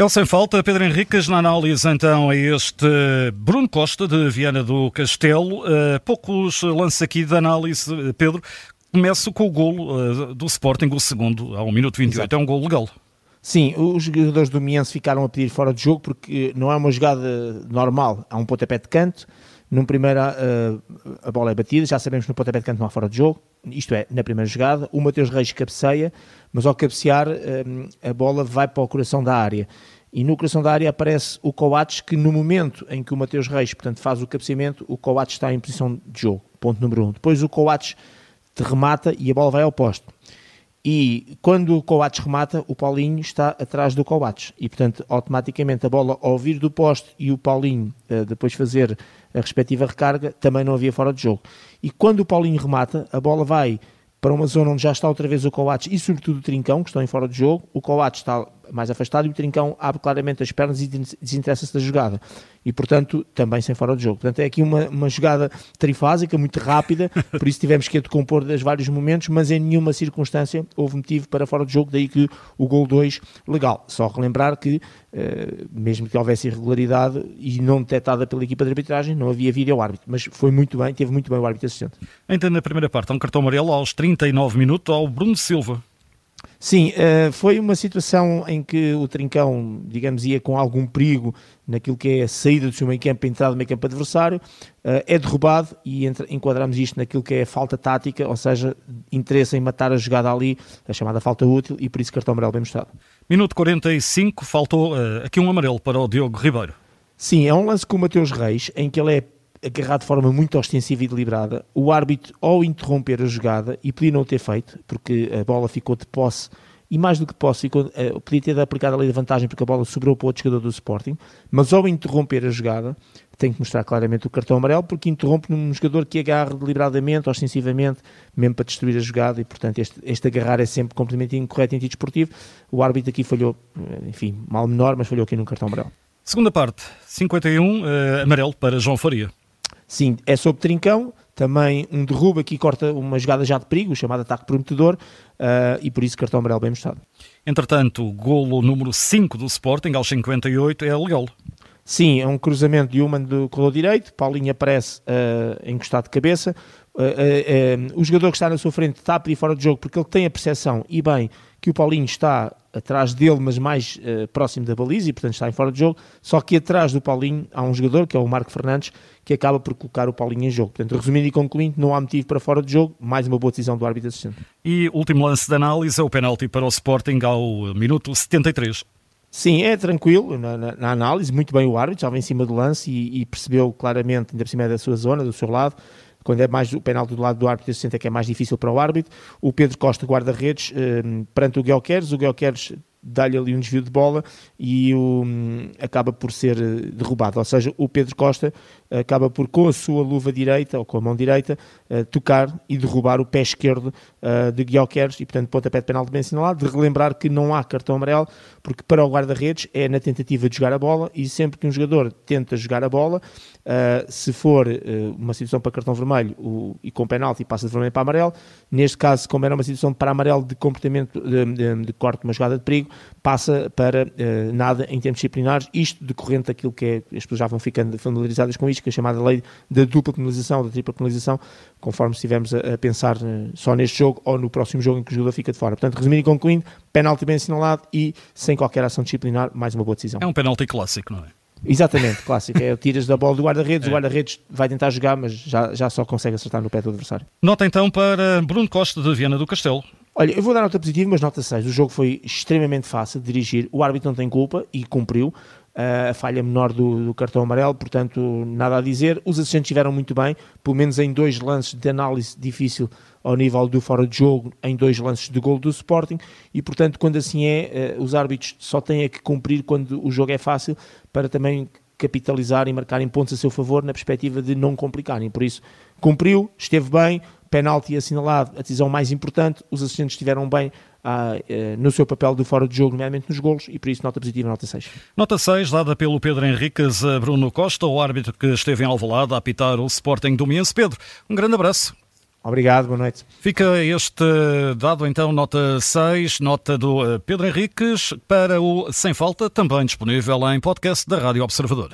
É o sem falta, Pedro Henriques, na análise então a este Bruno Costa de Viana do Castelo. Uh, poucos lances aqui de análise, Pedro. Começo com o golo uh, do Sporting, o segundo, ao minuto 28. Exato. É um golo legal. Sim, os jogadores do Miense ficaram a pedir fora de jogo porque não é uma jogada normal. Há um pontapé de canto, num primeiro uh, a bola é batida, já sabemos no pontapé de canto não há fora de jogo, isto é, na primeira jogada, o Mateus Reis cabeceia, mas ao cabecear uh, a bola vai para o coração da área. E no coração da área aparece o Coates, que no momento em que o Mateus Reis, portanto, faz o cabeceamento, o Coates está em posição de jogo, ponto número um. Depois o Coates remata e a bola vai ao poste. E quando o Coates remata, o Paulinho está atrás do Coates. E, portanto, automaticamente a bola ao vir do poste e o Paulinho uh, depois fazer a respectiva recarga, também não havia fora de jogo. E quando o Paulinho remata, a bola vai para uma zona onde já está outra vez o Coates e sobretudo o Trincão, que estão em fora de jogo. O Coates está mais afastado e o Trincão abre claramente as pernas e desinteressa-se da jogada. E, portanto, também sem fora de jogo. Portanto, é aqui uma, uma jogada trifásica, muito rápida, por isso tivemos que a decompor dos vários momentos, mas em nenhuma circunstância houve motivo para fora de jogo, daí que o gol 2 legal. Só relembrar que, eh, mesmo que houvesse irregularidade e não detectada pela equipa de arbitragem, não havia vídeo árbitro, mas foi muito bem, teve muito bem o árbitro assistente. Ainda na primeira parte, um cartão amarelo aos 39 minutos ao Bruno Silva. Sim, uh, foi uma situação em que o Trincão, digamos, ia com algum perigo naquilo que é a saída do seu meio campo, a entrada do meio campo adversário, uh, é derrubado e enquadramos isto naquilo que é a falta tática, ou seja, interesse em matar a jogada ali, a chamada falta útil, e por isso cartão amarelo bem mostrado. Minuto 45, faltou uh, aqui um amarelo para o Diogo Ribeiro. Sim, é um lance com o Mateus Reis, em que ele é agarrado de forma muito ostensiva e deliberada. O árbitro, ao interromper a jogada, e podia não ter feito, porque a bola ficou de posse, e mais do que posse, ficou, uh, podia ter aplicado a lei de vantagem porque a bola sobrou para o outro jogador do Sporting, mas ao interromper a jogada, tem que mostrar claramente o cartão amarelo, porque interrompe num jogador que agarra deliberadamente, ostensivamente, mesmo para destruir a jogada, e portanto este, este agarrar é sempre completamente incorreto em desportivo. O árbitro aqui falhou, eh, enfim, mal menor, mas falhou aqui num cartão amarelo. Segunda parte, 51, uh, eh, amarelo para João Faria. Sim, é sobre Trincão, também um derrubo aqui corta uma jogada já de perigo, chamado ataque prometedor, uh, e por isso cartão amarelo bem mostrado. Entretanto, golo número 5 do Sporting, aos 58, é legal. Sim, é um cruzamento de Human do corredor direito, Paulinho aparece uh, encostado de cabeça, uh, uh, o jogador que está na sua frente está a pedir fora de jogo porque ele tem a percepção, e bem, que o Paulinho está atrás dele, mas mais uh, próximo da baliza e portanto está em fora de jogo. Só que atrás do Paulinho há um jogador que é o Marco Fernandes que acaba por colocar o Paulinho em jogo. Portanto, resumindo e concluindo, não há motivo para fora de jogo. Mais uma boa decisão do árbitro assistente. E último lance de análise é o penalti para o Sporting ao minuto 73. Sim, é tranquilo na, na, na, análise, muito bem o árbitro, estava em cima do lance e, e percebeu claramente, ainda por cima da sua zona, do seu lado, quando é mais o penalti do lado do árbitro, se sente que é mais difícil para o árbitro. O Pedro Costa, guarda-redes, eh, perante o Guelqueres, o Guelqueres dá-lhe ali um desvio de bola e o, um, acaba por ser eh, derrubado. Ou seja, o Pedro Costa acaba por, com a sua luva direita ou com a mão direita, uh, tocar e derrubar o pé esquerdo uh, de Guilherme e, portanto, pontapé de penal bem assinalado. De relembrar que não há cartão amarelo, porque para o guarda-redes é na tentativa de jogar a bola e sempre que um jogador tenta jogar a bola, uh, se for uma situação para cartão vermelho e com penalti passa de vermelho para amarelo, neste caso, como era uma situação para amarelo de comportamento de, de, de corte, uma jogada de perigo, passa para nada em termos disciplinares, isto decorrente daquilo que é, as pessoas já vão ficando familiarizadas com isto, que é a chamada lei da dupla penalização, da tripla penalização, conforme estivermos a, a, pensar eh, só neste jogo ou no próximo jogo em que o jogador fica de fora. Portanto, resumindo e concluindo, penalti bem assinalado e sem qualquer ação disciplinar, mais uma boa decisão. É um penalti clássico, não é? Exatamente, clássico. É tiras da bola do guarda-redes, é. o guarda-redes vai tentar jogar, mas já, já só consegue acertar no pé do adversário. Nota então para Bruno Costa de Viana do Castelo. Olha, eu vou dar nota positiva, mas nota 6. O jogo foi extremamente fácil de dirigir. O árbitro não tem culpa e cumpriu a falha menor do, do, cartão amarelo, portanto, nada a dizer. Os assistentes estiveram muito bem, pelo menos em dois lances de análise difícil ao nível do fora de jogo, em dois lances de gol do Sporting, e portanto, quando assim é, eh, os árbitros só têm que cumprir quando o jogo é fácil, para também capitalizar e marcarem pontos a seu favor, na perspectiva de não complicarem. Por isso, cumpriu, esteve bem, penalti assinalado, a decisão mais importante, os assistentes estiveram bem eh, no seu papel de fora de jogo, nomeadamente nos golos, e por isso nota positiva, nota 6. Nota 6, dada pelo Pedro Henriques a Bruno Costa, o árbitro que esteve em Alvalade a apitar o Sporting do Miense. Pedro, um grande abraço. Obrigado, boa noite. Fica este dado então, nota 6, nota do eh, Pedro Henriques, para o Sem Falta, também disponível em podcast da Rádio Observador.